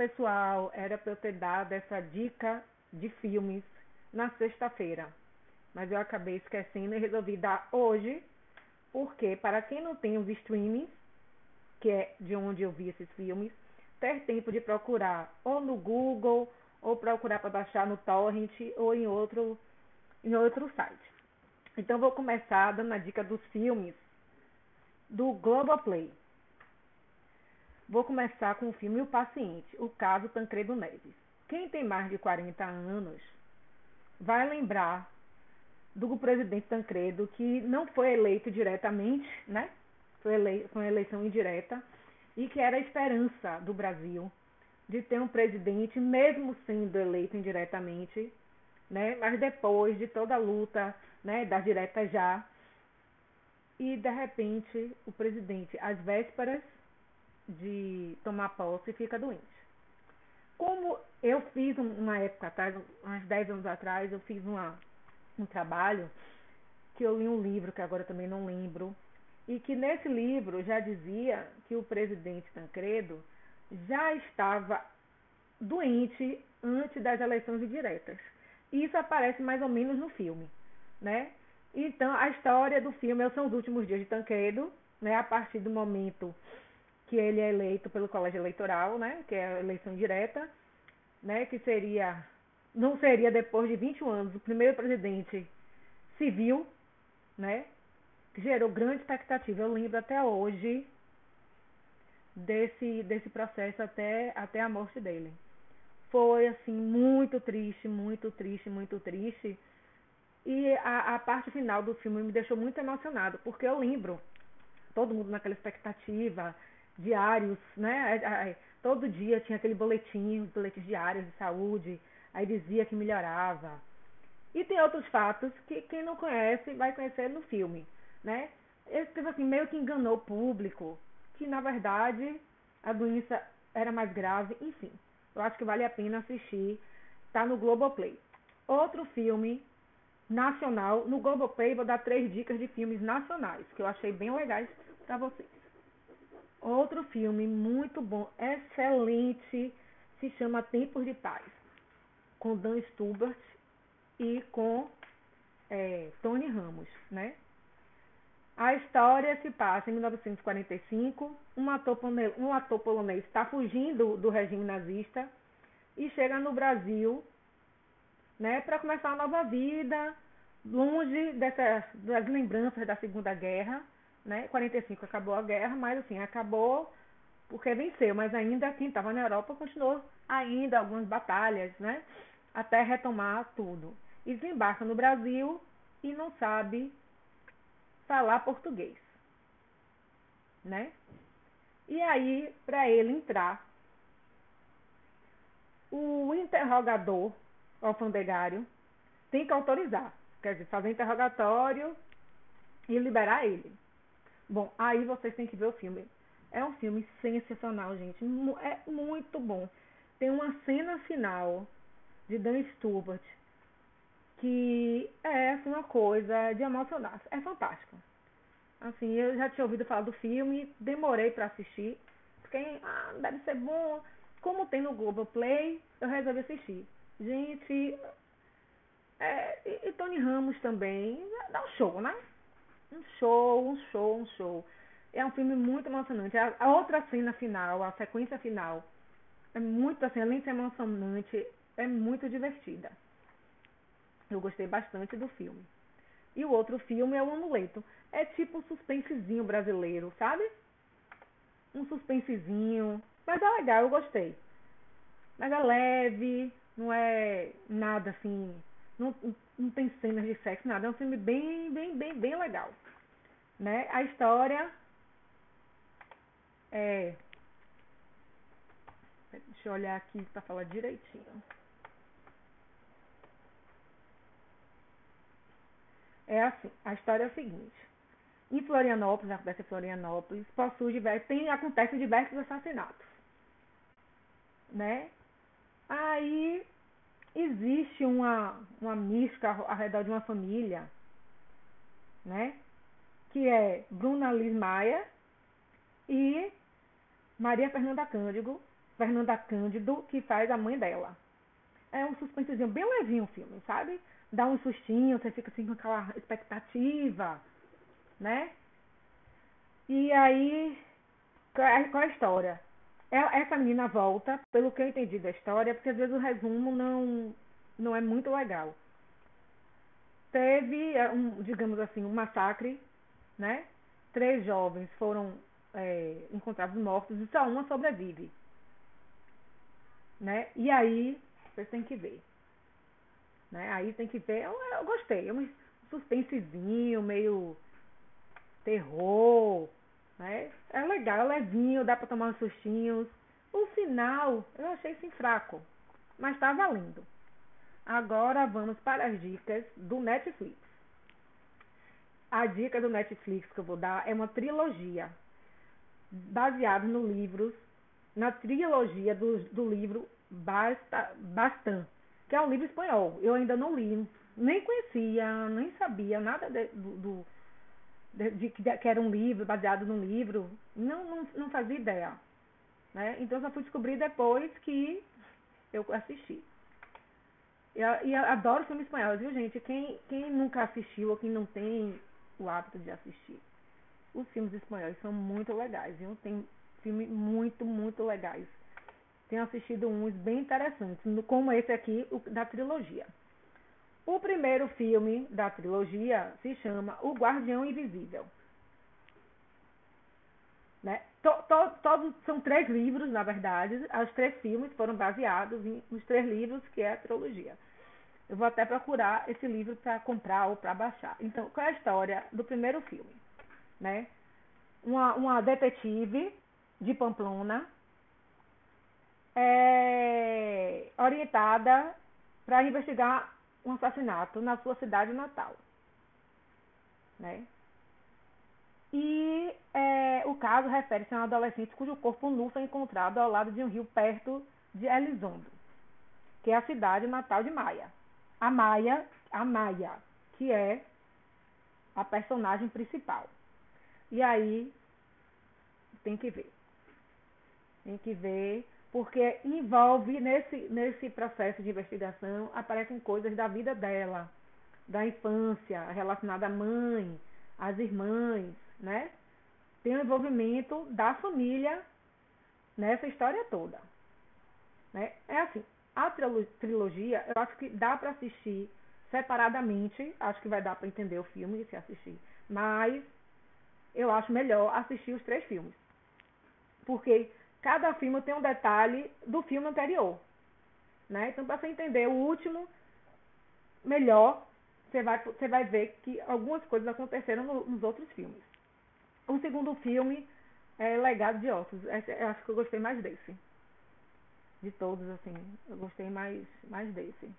pessoal, era para eu ter dado essa dica de filmes na sexta-feira, mas eu acabei esquecendo e resolvi dar hoje, porque para quem não tem os streamings, que é de onde eu vi esses filmes, ter tempo de procurar ou no Google ou procurar para baixar no torrent ou em outro em outro site. Então vou começar dando a dica dos filmes do Globoplay. Vou começar com o filme O Paciente, o caso Tancredo Neves. Quem tem mais de 40 anos vai lembrar do presidente Tancredo, que não foi eleito diretamente, né? Foi, ele... foi uma eleição indireta, e que era a esperança do Brasil de ter um presidente, mesmo sendo eleito indiretamente, né? Mas depois de toda a luta, né, das diretas já, e de repente o presidente, às vésperas de tomar posse fica doente. Como eu fiz uma época atrás, uns 10 anos atrás, eu fiz uma, um trabalho que eu li um livro que agora também não lembro, e que nesse livro já dizia que o presidente Tancredo já estava doente antes das eleições diretas. Isso aparece mais ou menos no filme, né? Então, a história do filme são os últimos dias de Tancredo, né? A partir do momento que ele é eleito pelo colégio eleitoral, né, que é a eleição direta, né, que seria não seria depois de 21 anos o primeiro presidente civil, né, que gerou grande expectativa. Eu lembro até hoje desse desse processo até até a morte dele. Foi assim muito triste, muito triste, muito triste. E a, a parte final do filme me deixou muito emocionado, porque eu lembro todo mundo naquela expectativa, diários, né? Todo dia tinha aquele boletim, os boletins diários de saúde, aí dizia que melhorava. E tem outros fatos que quem não conhece vai conhecer no filme, né? Esse tipo assim, meio que enganou o público, que na verdade a doença era mais grave, enfim. Eu acho que vale a pena assistir, tá no Globoplay. Outro filme nacional, no Globoplay vou dar três dicas de filmes nacionais, que eu achei bem legais para vocês. Outro filme muito bom, excelente, se chama Tempos de Paz, com Dan Stubart e com é, Tony Ramos, né? A história se passa em 1945. Um ator, um ator polonês está fugindo do regime nazista e chega no Brasil, né, para começar uma nova vida, longe dessa, das lembranças da Segunda Guerra né? 45 acabou a guerra, mas assim, acabou porque venceu, mas ainda quem estava na Europa continuou ainda algumas batalhas, né? Até retomar tudo. E desembarca no Brasil e não sabe falar português, né? E aí, para ele entrar, o interrogador alfandegário tem que autorizar, quer dizer, fazer interrogatório e liberar ele. Bom, aí vocês têm que ver o filme. É um filme sensacional, gente. É muito bom. Tem uma cena final de Dan Stewart que é uma coisa de emocionar. É fantástico. Assim, eu já tinha ouvido falar do filme, demorei para assistir, porque ah, deve ser bom. Como tem no Globoplay, eu resolvi assistir. Gente, é, e, e Tony Ramos também, dá um show, né? Um show, um show, um show. É um filme muito emocionante. A, a outra cena final, a sequência final, é muito assim, além de ser emocionante, é muito divertida. Eu gostei bastante do filme. E o outro filme é o Amuleto. É tipo um suspensezinho brasileiro, sabe? Um suspensezinho. Mas é legal, eu gostei. Mas é leve, não é nada assim não, não tem cenas de sexo, nada. É um filme bem, bem, bem, bem legal. Né? A história é. Deixa eu olhar aqui para falar direitinho. É assim, a história é a seguinte. Em Florianópolis, acontece em Florianópolis, possui diversos, tem, acontecem diversos assassinatos. Né? Aí existe uma, uma mística ao redor de uma família, né? Que é Bruna Liz Maia e Maria Fernanda Cândido, Fernanda Cândido, que faz a mãe dela. É um suspensezinho bem levinho o filme, sabe? Dá um sustinho, você fica assim com aquela expectativa, né? E aí, qual é a história? Essa menina volta, pelo que eu entendi da história, porque às vezes o resumo não, não é muito legal. Teve, é, um, digamos assim, um massacre, né? Três jovens foram é, encontrados mortos e só uma sobrevive. Né? E aí, vocês têm que ver. Né? Aí tem que ver. Eu, eu gostei. É um suspensezinho, meio terror. Né? É legal, é levinho, dá pra tomar uns sustinhos. O final eu achei sim fraco, mas tá valendo. Agora vamos para as dicas do Netflix. A dica do Netflix que eu vou dar é uma trilogia baseada no livros, na trilogia do, do livro Basta, Bastan, que é um livro espanhol. Eu ainda não li, nem conhecia, nem sabia nada de, do de, de, que era um livro baseado num livro. Não, não, não fazia ideia. Né? Então só fui descobrir depois que eu assisti. E adoro filme espanhol, viu, gente? Quem, quem nunca assistiu ou quem não tem o hábito de assistir. Os filmes espanhóis são muito legais, viu? Tem filmes muito, muito legais. Tenho assistido uns bem interessantes, como esse aqui, o, da trilogia. O primeiro filme da trilogia se chama O Guardião Invisível. Né? To, to, todos são três livros, na verdade. Os três filmes foram baseados em, nos três livros que é a trilogia. Eu vou até procurar esse livro para comprar ou para baixar. Então, qual é a história do primeiro filme? Né? Uma, uma detetive de Pamplona é orientada para investigar um assassinato na sua cidade natal. Né? E é, o caso refere-se a um adolescente cujo corpo nu foi encontrado ao lado de um rio perto de Elizondo, que é a cidade natal de Maia a Maia, a Maia, que é a personagem principal. E aí tem que ver. Tem que ver, porque envolve nesse, nesse processo de investigação, aparecem coisas da vida dela, da infância, relacionada à mãe, às irmãs, né? Tem o envolvimento da família nessa história toda. Né? É assim, a trilogia, eu acho que dá para assistir separadamente. Acho que vai dar para entender o filme se assistir. Mas eu acho melhor assistir os três filmes. Porque cada filme tem um detalhe do filme anterior. Né? Então, para você entender o último melhor, você vai, você vai ver que algumas coisas aconteceram no, nos outros filmes. O segundo filme é Legado de Ossos. eu acho que eu gostei mais desse de todos, assim. Eu gostei mais, mais desse.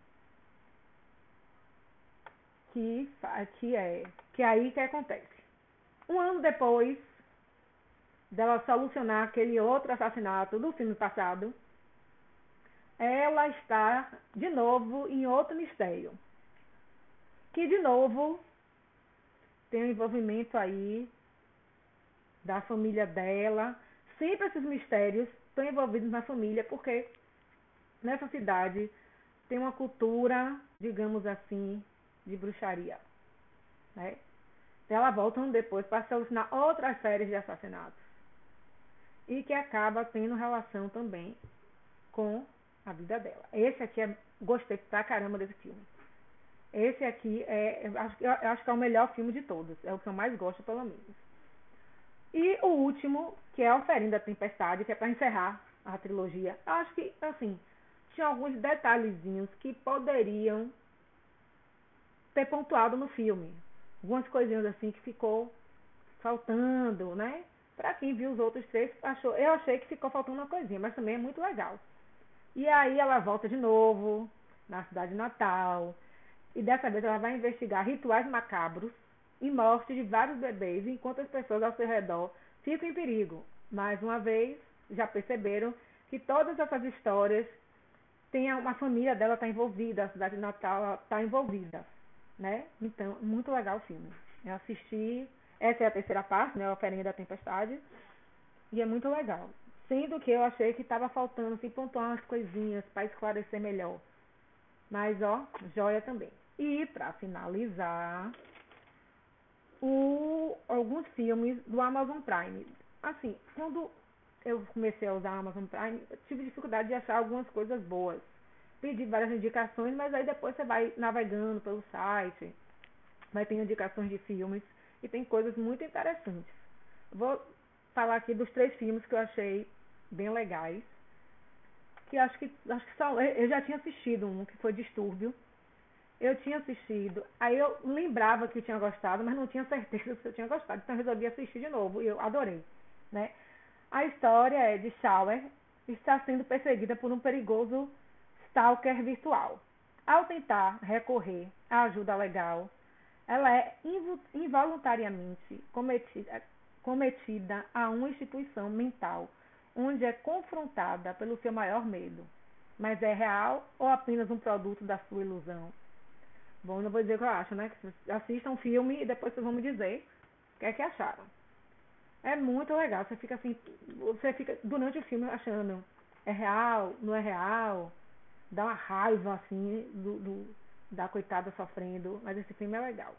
Que, que é. Que é aí que acontece. Um ano depois dela solucionar aquele outro assassinato do filme passado, ela está de novo em outro mistério. Que de novo tem um envolvimento aí da família dela. Sempre esses mistérios estão envolvidos na família, porque nessa cidade tem uma cultura, digamos assim, de bruxaria. Né? Ela volta depois para solucionar outras séries de assassinatos. E que acaba tendo relação também com a vida dela. Esse aqui é. Gostei pra caramba desse filme. Esse aqui é. Eu acho, acho que é o melhor filme de todos. É o que eu mais gosto, pelo menos. E o último, que é Oferenda Tempestade, que é para encerrar a trilogia. Eu acho que, assim, tinha alguns detalhezinhos que poderiam ter pontuado no filme. Algumas coisinhas assim que ficou faltando, né? Para quem viu os outros três, achou, eu achei que ficou faltando uma coisinha, mas também é muito legal. E aí ela volta de novo na cidade natal. E dessa vez ela vai investigar rituais macabros e morte de vários bebês, enquanto as pessoas ao seu redor ficam em perigo. Mais uma vez, já perceberam que todas essas histórias têm uma família dela está envolvida, a cidade natal está envolvida, né? Então, muito legal o filme. Eu assisti, essa é a terceira parte, né, a Oferenda da Tempestade, e é muito legal. Sendo que eu achei que estava faltando, assim, pontuar umas coisinhas para esclarecer melhor. Mas, ó, joia também. E, para finalizar, o, alguns filmes do Amazon Prime. Assim, quando eu comecei a usar o Amazon Prime, tive dificuldade de achar algumas coisas boas. Pedi várias indicações, mas aí depois você vai navegando pelo site, vai ter indicações de filmes e tem coisas muito interessantes. Vou falar aqui dos três filmes que eu achei bem legais. Que acho que acho que só eu já tinha assistido um que foi Distúrbio. Eu tinha assistido, aí eu lembrava que tinha gostado, mas não tinha certeza se eu tinha gostado, então eu resolvi assistir de novo e eu adorei, né? A história é de Shower está sendo perseguida por um perigoso stalker virtual. Ao tentar recorrer à ajuda legal, ela é involuntariamente cometida, cometida a uma instituição mental, onde é confrontada pelo seu maior medo. Mas é real ou apenas um produto da sua ilusão? Bom, não vou dizer o que eu acho, né? Assistam um filme e depois vocês vão me dizer o que é que acharam. É muito legal. Você fica assim, você fica durante o filme achando é real, não é real. Dá uma raiva assim do, do da coitada sofrendo, mas esse filme é legal.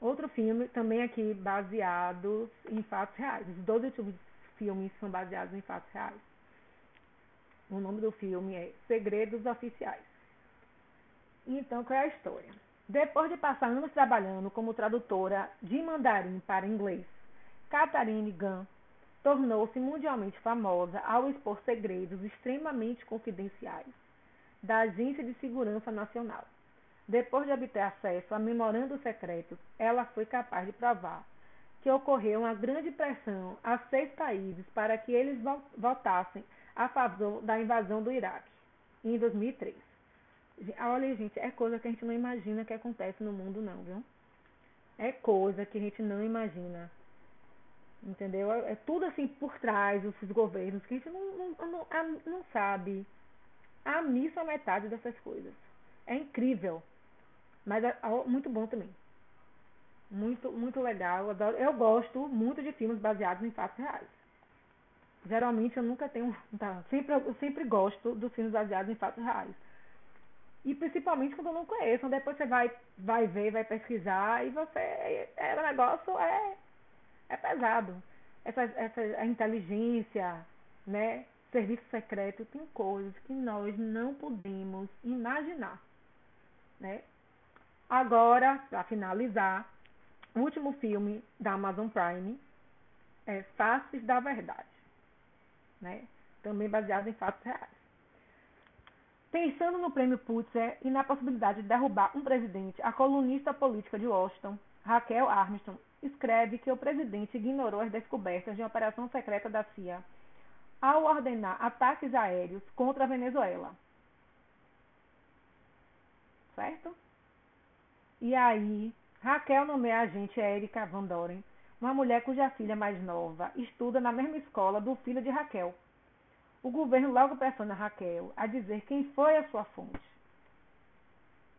Outro filme, também aqui baseado em fatos reais. Os 12 filmes são baseados em fatos reais. O nome do filme é Segredos Oficiais. Então, qual é a história? Depois de passar anos trabalhando como tradutora de mandarim para inglês, Catherine Gunn tornou-se mundialmente famosa ao expor segredos extremamente confidenciais da Agência de Segurança Nacional. Depois de obter acesso a memorandos secretos, ela foi capaz de provar que ocorreu uma grande pressão a seis países para que eles votassem a favor da invasão do Iraque em 2003. Olha, gente, é coisa que a gente não imagina que acontece no mundo, não, viu? É coisa que a gente não imagina. Entendeu? É tudo assim por trás dos governos que a gente não, não, não, não sabe a missa a metade dessas coisas. É incrível. Mas é muito bom também. Muito, muito legal. Eu, adoro, eu gosto muito de filmes baseados em fatos reais. Geralmente eu nunca tenho. Tá, sempre, eu sempre gosto dos filmes baseados em fatos reais. E principalmente quando eu não conheço. Depois você vai, vai ver, vai pesquisar e você. É, o negócio é, é pesado. Essa, essa a inteligência, né? Serviço secreto tem coisas que nós não podemos imaginar. Né? Agora, para finalizar, o último filme da Amazon Prime é Faces da Verdade, né? também baseado em fatos reais. Pensando no prêmio Pulitzer e na possibilidade de derrubar um presidente, a colunista política de Washington, Raquel Armstrong, escreve que o presidente ignorou as descobertas de uma operação secreta da CIA ao ordenar ataques aéreos contra a Venezuela. Certo? E aí, Raquel nomeia a agente Érica Van Doren, uma mulher cuja filha mais nova estuda na mesma escola do filho de Raquel. O governo logo pressiona Raquel a dizer quem foi a sua fonte.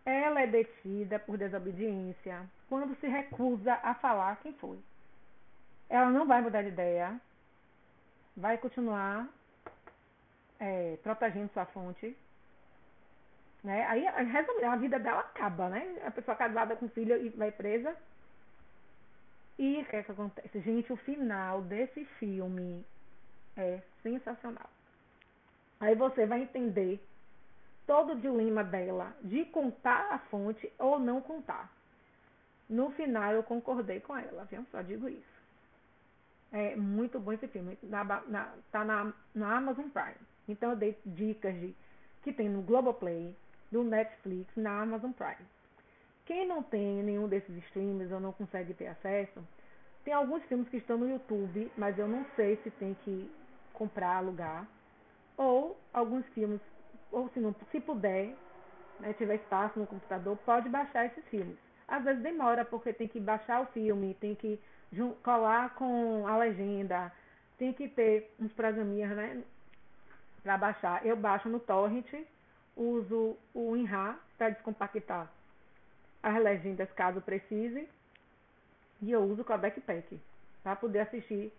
Ela é detida por desobediência quando se recusa a falar quem foi. Ela não vai mudar de ideia, vai continuar é, protegendo sua fonte né? Aí, a vida dela acaba, né? A pessoa casada com filho e vai presa. E o que é que acontece? Gente, o final desse filme é sensacional. Aí você vai entender todo o dilema dela de contar a fonte ou não contar. No final eu concordei com ela, viu? Só digo isso. É muito bom esse filme. Na, na, tá na, na Amazon Prime. Então eu dei dicas de que tem no Globoplay, do Netflix na Amazon Prime. Quem não tem nenhum desses streams ou não consegue ter acesso, tem alguns filmes que estão no YouTube, mas eu não sei se tem que comprar, alugar. Ou alguns filmes, ou se não, se puder, né, tiver espaço no computador, pode baixar esses filmes. Às vezes demora porque tem que baixar o filme, tem que colar com a legenda, tem que ter uns programinhas, né, para baixar. Eu baixo no torrent uso o INRA para descompactar as legendas caso precise e eu uso o Codec Pack para poder assistir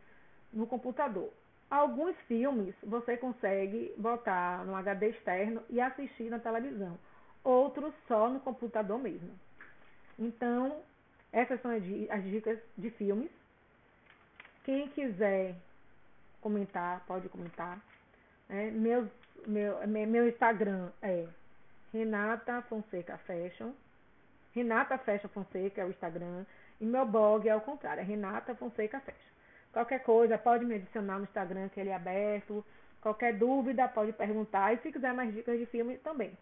no computador. Alguns filmes você consegue botar no HD externo e assistir na televisão, outros só no computador mesmo. Então, essas são as dicas de filmes. Quem quiser comentar, pode comentar. É, meu, meu, Instagram é Renata Fonseca Fashion. Renata Fashion Fonseca é o Instagram. E meu blog é o contrário, é Renata Fonseca Fashion. Qualquer coisa, pode me adicionar no Instagram, que ele é aberto. Qualquer dúvida, pode perguntar. E se quiser mais dicas de filme, também.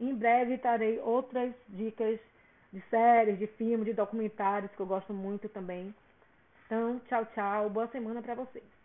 Em breve trarei outras dicas de séries, de filmes, de documentários, que eu gosto muito também. Então, tchau, tchau. Boa semana para vocês.